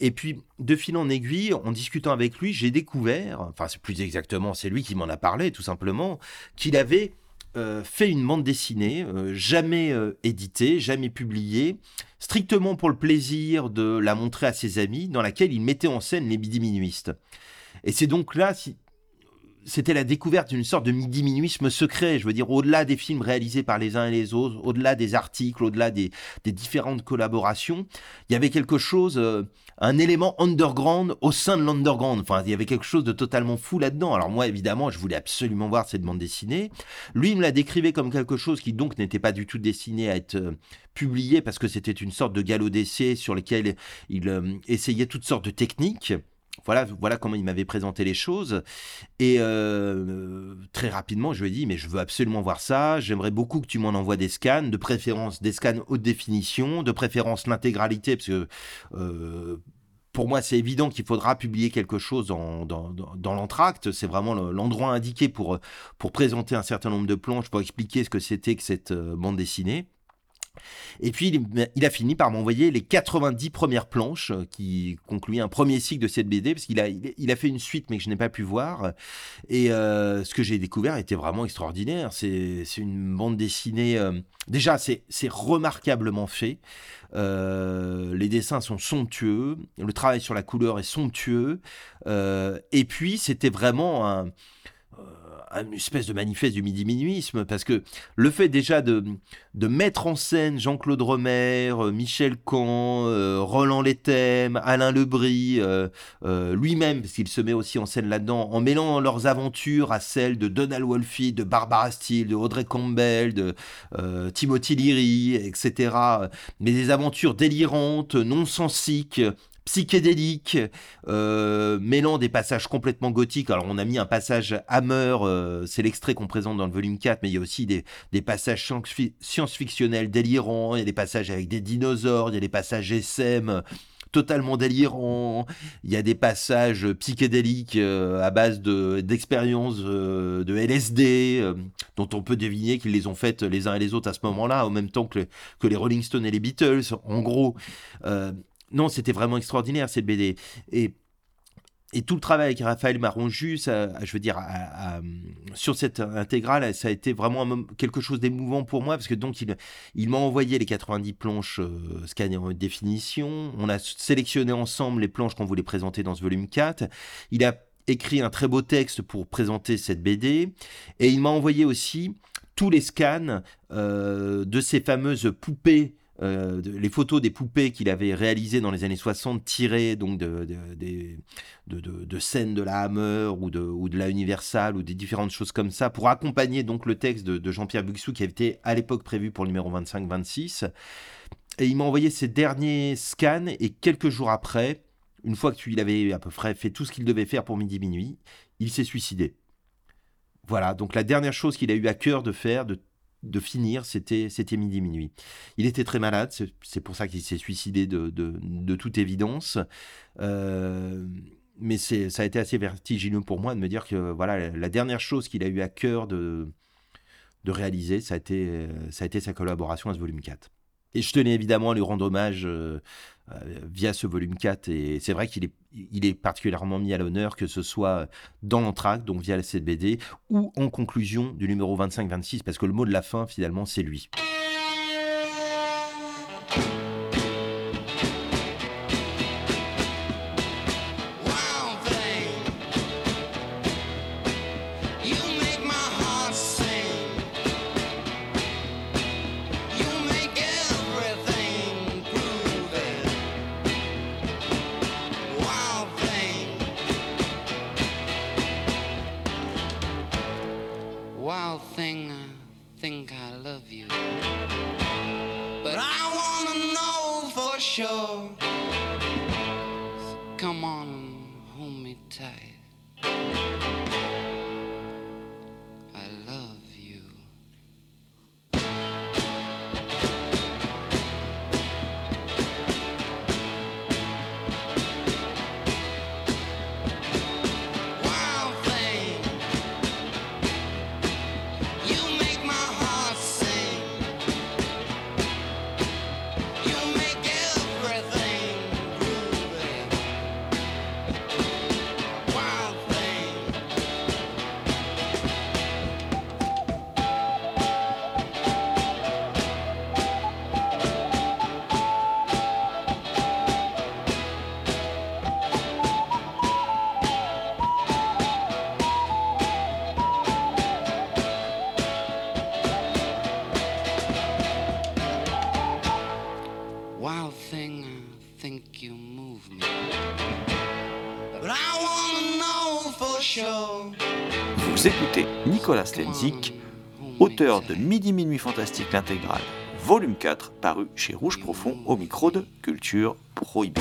Et puis, de fil en aiguille, en discutant avec lui, j'ai découvert, enfin c'est plus exactement, c'est lui qui m'en a parlé tout simplement, qu'il avait euh, fait une bande dessinée, jamais éditée, jamais publiée, strictement pour le plaisir de la montrer à ses amis, dans laquelle il mettait en scène les midi minuistes. Et c'est donc là, si, c'était la découverte d'une sorte de midi-minuisme secret. Je veux dire, au-delà des films réalisés par les uns et les autres, au-delà des articles, au-delà des, des différentes collaborations, il y avait quelque chose, euh, un élément underground au sein de l'underground. Enfin, il y avait quelque chose de totalement fou là-dedans. Alors moi, évidemment, je voulais absolument voir cette bande dessinée. Lui, il me la décrivait comme quelque chose qui donc n'était pas du tout destiné à être euh, publié parce que c'était une sorte de galop d'essai sur lequel il euh, essayait toutes sortes de techniques. Voilà, voilà comment il m'avait présenté les choses. Et euh, très rapidement, je lui ai dit, mais je veux absolument voir ça. J'aimerais beaucoup que tu m'en envoies des scans, de préférence des scans haute définition, de préférence l'intégralité, parce que euh, pour moi, c'est évident qu'il faudra publier quelque chose dans, dans, l'entracte. C'est vraiment le- l'endroit indiqué pour, pour présenter un certain nombre de planches, pour expliquer ce que c'était que cette euh, bande dessinée. Et puis, il, il a fini par m'envoyer les 90 premières planches euh, qui concluaient un premier cycle de cette BD, parce qu'il a, il, a fait une suite, mais que je n'ai pas pu voir. Et euh, ce que j'ai découvert était vraiment extraordinaire. C'est une bande dessinée. euh, déjà, c'est remarquablement fait. Les dessins sont somptueux. Le travail sur la couleur est somptueux. Et puis, c'était vraiment un une espèce de manifeste du midi-minuisme, parce que le fait déjà de, mettre en scène Jean-Claude Romer, euh, Michel Camp, euh, Roland Letem, Alain Lebris, euh, euh, lui-même, parce qu'il se met aussi en scène là-dedans, en mêlant leurs aventures à celles de Donald Wolfe, de Barbara Steele, de Audrey Campbell, de Timothy Leary, etc. Mais des aventures délirantes, non-sensiques, psychédéliques, euh, mêlant des passages complètement gothiques. Alors on a mis un passage Hammer, euh, c'est l'extrait qu'on présente dans le volume 4, mais il y a aussi des, des passages science- science-fictionnels délirants, il y a des passages avec des dinosaures, il y a des passages SM totalement délirants, il y a des passages psychédéliques euh, à base de d'expériences euh, de LSD euh, dont on peut deviner qu'ils les ont faites les uns et les autres à ce moment-là, en même temps que, que les Rolling Stones et les Beatles, en gros. Non, c'était vraiment extraordinaire cette BD. Et et tout le travail avec Raphaël Maronju, ça, je veux dire, sur cette intégrale, ça a été vraiment quelque chose d'émouvant pour moi, parce que donc il, m'a envoyé les 90 planches euh, scannées en définition. On a sélectionné ensemble les planches qu'on voulait présenter dans ce volume 4. Il a écrit un très beau texte pour présenter cette BD. Et il m'a envoyé aussi tous les scans euh, de ces fameuses poupées euh, les photos des poupées qu'il avait réalisées dans les années 60, tirées donc de, de, de, scènes de la Hammer ou de, ou de la Universal ou des différentes choses comme ça, pour accompagner donc le texte de, Jean-Pierre Buxou qui avait été à l'époque prévu pour le numéro 25-26. Et il m'a envoyé ses derniers scans et quelques jours après, une fois qu'il avait à peu près fait tout ce qu'il devait faire pour midi minuit, il s'est suicidé. Voilà, donc la dernière chose qu'il a eu à cœur de faire, de, de finir, c'était midi minuit. Il était très malade, c'est pour ça qu'il s'est suicidé de, de, de toute évidence. Euh, mais ça a été assez vertigineux pour moi de me dire que voilà la, dernière chose qu'il a eu à cœur de, de réaliser, ça a, été, ça a été sa collaboration à ce volume 4. Et je tenais évidemment à lui rendre hommage euh, euh, via ce volume 4. Et c'est vrai qu'il est, il est particulièrement mis à l'honneur, que ce soit dans l'entracte, donc via la CBD, ou en conclusion du numéro 25-26, parce que le mot de la fin, finalement, c'est lui. Écoutez Nicolas Slenzik, auteur de Midi Minuit Fantastique l'intégrale, volume 4, paru chez Rouge Profond au micro de Culture Prohibée.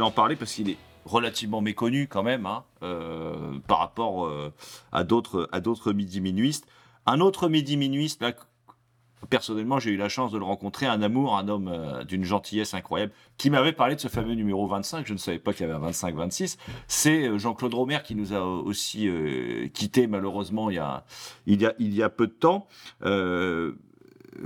Voulais en parler parce qu'il est relativement méconnu quand même hein, euh, par rapport euh, à d'autres midi minuistes. Un autre midi minuiste, là, personnellement, j'ai eu la chance de le rencontrer, un amour, un homme euh, d'une gentillesse incroyable, qui m'avait parlé de ce fameux numéro 25. Je ne savais pas qu'il y avait un 25-26. C'est euh, Jean-Claude Romer qui nous a aussi quitté malheureusement il y a il y a peu de temps.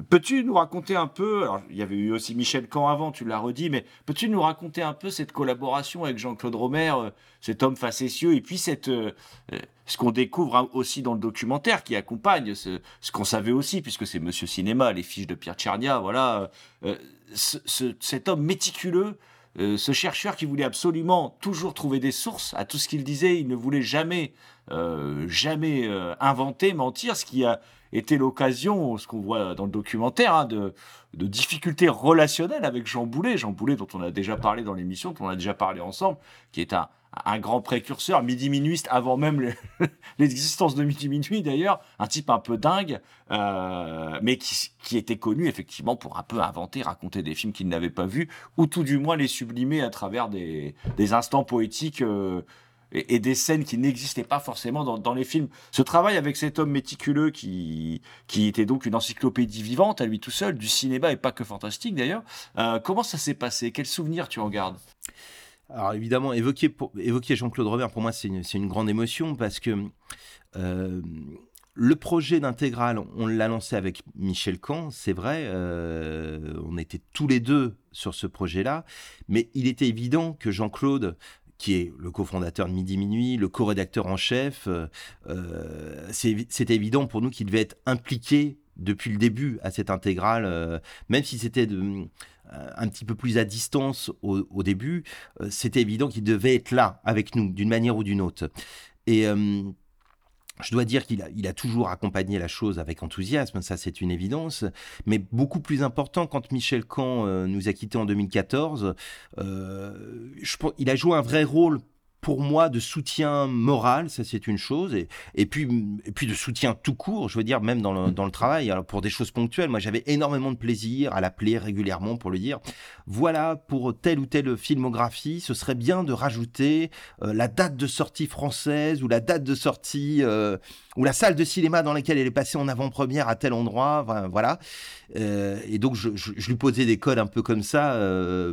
Peux-tu nous raconter un peu, alors il y avait eu aussi Michel Camp avant, tu l'as redit, mais peux-tu nous raconter un peu cette collaboration avec Jean-Claude Romer, euh, cet homme facétieux, et puis cette, euh, euh, ce qu'on découvre hein, aussi dans le documentaire qui accompagne ce, qu'on savait aussi, puisque c'est Monsieur Cinéma, les fiches de Pierre Tchernia, voilà, ce- ce- cet homme méticuleux, ce chercheur qui voulait absolument toujours trouver des sources à tout ce qu'il disait, il ne voulait jamais, jamais inventer, mentir, ce qui a été l'occasion, ce qu'on voit dans le documentaire, hein, de, difficultés relationnelles avec Jean Boulet. Jean Boulet, dont on a déjà parlé dans l'émission, dont on a déjà parlé ensemble, qui est un, grand précurseur, midi minuiste, avant même le- l'existence de midi minuit d'ailleurs, un type un peu dingue, euh, mais qui, était connu effectivement pour un peu inventer, raconter des films qu'il n'avait pas vus, ou tout du moins les sublimer à travers des, des instants poétiques. euh, et, des scènes qui n'existaient pas forcément dans, les films. Ce travail avec cet homme méticuleux qui, qui était donc une encyclopédie vivante à lui tout seul, du cinéma et pas que fantastique d'ailleurs, euh, comment ça s'est passé? Quels souvenirs tu en gardes? Alors évidemment, évoquer, évoquer Jean-Claude Robert, pour moi, c'est une, une grande émotion parce que euh, le projet d'intégrale, on l'a lancé avec Michel Camp, c'est vrai, euh, on était tous les deux sur ce projet-là, mais il était évident que Jean-Claude, qui est le cofondateur de Midi Minuit, le co-rédacteur en chef, euh, euh, c'était évident pour nous qu'il devait être impliqué depuis le début à cette intégrale, euh, même si c'était euh, un petit peu plus à distance au, au début, c'était évident qu'il devait être là avec nous, d'une manière ou d'une autre. Et je dois dire qu'il a, il a toujours accompagné la chose avec enthousiasme, ça c'est une évidence, mais beaucoup plus important quand Michel Camp euh, nous a quittés en 2014, euh, je il a joué un vrai rôle pour moi de soutien moral, ça c'est une chose, et, et, puis, et puis de soutien tout court, je veux dire, même dans le, dans le travail, alors pour des choses ponctuelles. Moi j'avais énormément de plaisir à l'appeler régulièrement pour lui dire, voilà, pour telle ou telle filmographie, ce serait bien de rajouter euh, la date de sortie française ou la date de sortie euh, ou la salle de cinéma dans laquelle elle est passée en avant-première à tel endroit, voilà. Euh, et donc je, lui posais des codes un peu comme ça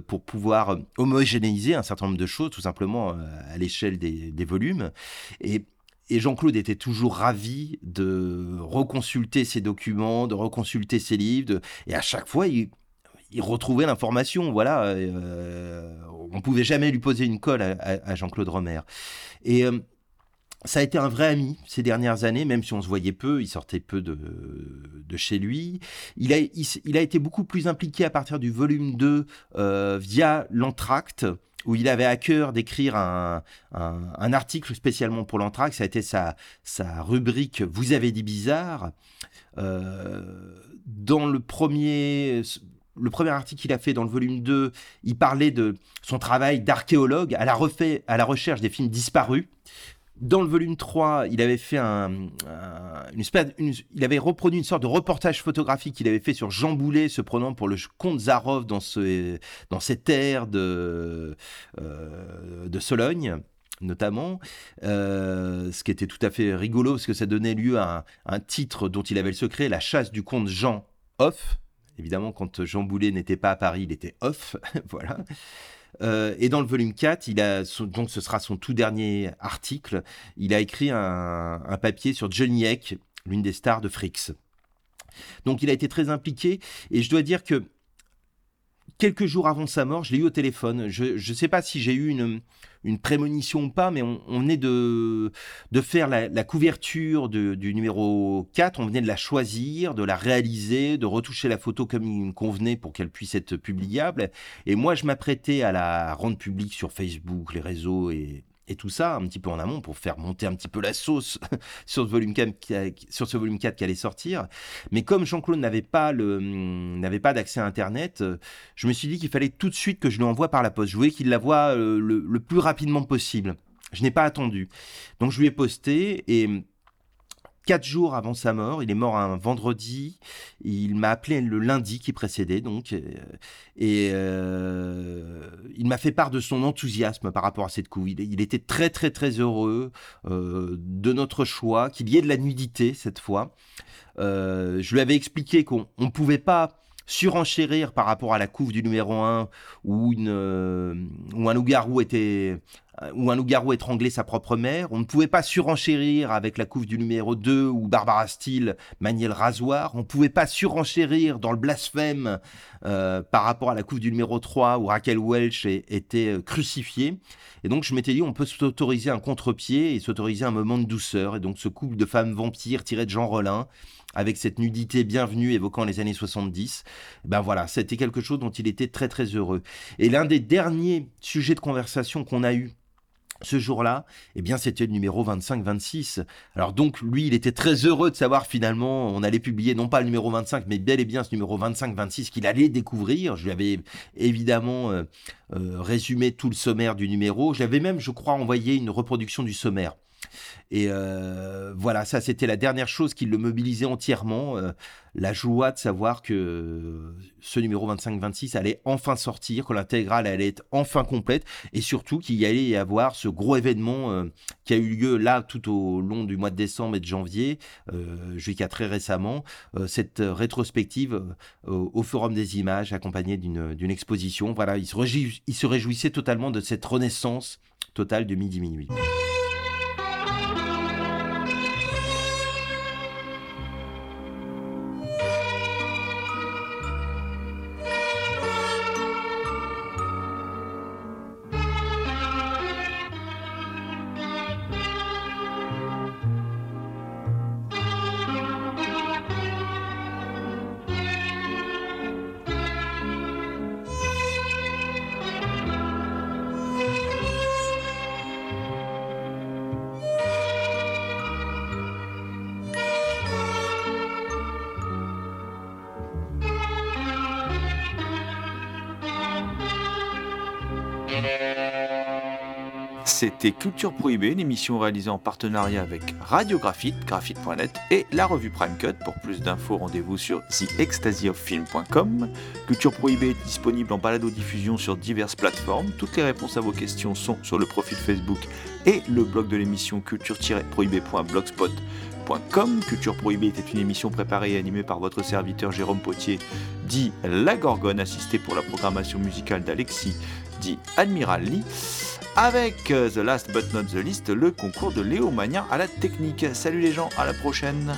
pour pouvoir homogénéiser un certain nombre de choses, tout simplement à l'échelle des, volumes. Et et Jean-Claude était toujours ravi de reconsulter ses documents, de reconsulter ses livres, et à chaque fois, il, retrouvait l'information. Voilà, euh, on pouvait jamais lui poser une colle à, Jean-Claude Romer. Et euh, ça a été un vrai ami ces dernières années, même si on se voyait peu, il sortait peu de, de chez lui. Il a, il a été beaucoup plus impliqué à partir du volume 2 euh, via l'entracte, où il avait à cœur d'écrire un, article spécialement pour l'entracte. Ça a été sa, rubrique Vous avez dit bizarre. Euh, dans le premier, le premier article qu'il a fait dans le volume 2, il parlait de son travail d'archéologue à à la recherche des films disparus. Dans le volume 3, il avait fait un, un- une il avait reproduit une sorte de reportage photographique qu'il avait fait sur Jean Boulet se prenant pour le comte Zarov dans, ce, dans ces terres de, euh, de Sologne notamment, Euh, ce qui était tout à fait rigolo parce que ça donnait lieu à un, un titre dont il avait le secret, La chasse du comte Jean Off. Évidemment, quand Jean Boulet n'était pas à Paris, il était off, voilà. Euh, et dans le volume 4, il a donc ce sera son tout dernier article. Il a écrit un, un papier sur Johnny Eck, l'une des stars de Frix. Donc il a été très impliqué et je dois dire que quelques jours avant sa mort, je l'ai eu au téléphone. Je ne sais pas si j'ai eu une, prémonition ou pas, mais on, on venait de, faire la, couverture du numéro 4, on venait de la choisir, de la réaliser, de retoucher la photo comme il me convenait pour qu'elle puisse être publiable. Et moi, je m'apprêtais à la rendre publique sur Facebook, les réseaux et, et tout ça, un petit peu en amont, pour faire monter un petit peu la sauce sur ce volume 4 qui, a- sur ce volume 4 qui allait sortir. Mais comme Jean-Claude n'avait pas, le, n'avait pas d'accès à Internet, euh, je me suis dit qu'il fallait tout de suite que je lui envoie par la poste. Je voulais qu'il la voie euh, le, le plus rapidement possible. Je n'ai pas attendu. Donc je lui ai posté et hum, quatre jours avant sa mort, il est mort un vendredi, il m'a appelé le lundi qui précédait donc euh, et euh, il m'a fait part de son enthousiasme par rapport à cette couve. Il, était très très très heureux euh, de notre choix, qu'il y ait de la nudité cette fois. Je lui avais expliqué qu'on ne pouvait pas surenchérir par rapport à la couve du numéro 1 où, une, où un loup-garou était où un loup-garou étranglait sa propre mère. On ne pouvait pas surenchérir avec la couve du numéro 2 où Barbara Steele maniait le rasoir. On ne pouvait pas surenchérir dans le blasphème euh, par rapport à la couve du numéro 3 où Raquel Welch était euh, crucifiée. Et donc je m'étais dit, on peut s'autoriser un contre-pied et s'autoriser un moment de douceur. Et donc ce couple de femmes vampires tiré de Jean Rollin, avec cette nudité bienvenue évoquant les années 70, ben voilà, c'était quelque chose dont il était très très heureux. Et l'un des derniers sujets de conversation qu'on a eu ce jour-là, eh bien, c'était le numéro 25-26. Alors donc, lui, il était très heureux de savoir finalement, on allait publier non pas le numéro 25, mais bel et bien ce numéro 25-26 qu'il allait découvrir. Je lui avais évidemment euh, euh, résumé tout le sommaire du numéro. J'avais même, je crois, envoyé une reproduction du sommaire. Et euh, voilà, ça c'était la dernière chose qui le mobilisait entièrement, euh, la joie de savoir que ce numéro 25-26 allait enfin sortir, que l'intégrale allait être enfin complète, et surtout qu'il y allait y avoir ce gros événement euh, qui a eu lieu là tout au long du mois de décembre et de janvier, jusqu'à très récemment, cette rétrospective au Forum des images accompagnée d'une exposition. Voilà, il se, il se réjouissait totalement de cette renaissance totale de midi C'était Culture Prohibée, une émission réalisée en partenariat avec Radio Graphite, graphite.net et la revue Prime Cut. Pour plus d'infos, rendez-vous sur theextasyoffilm.com. Culture Prohibée est disponible en balado-diffusion sur diverses plateformes. Toutes les réponses à vos questions sont sur le profil Facebook et le blog de l'émission culture-prohibée.blogspot.com. Culture Prohibée était une émission préparée et animée par votre serviteur Jérôme Potier, dit La Gorgone, assisté pour la programmation musicale d'Alexis, dit Admiral Lee avec euh, The Last But Not The Least, le concours de Léo Magnin à la technique. Salut les gens, à la prochaine.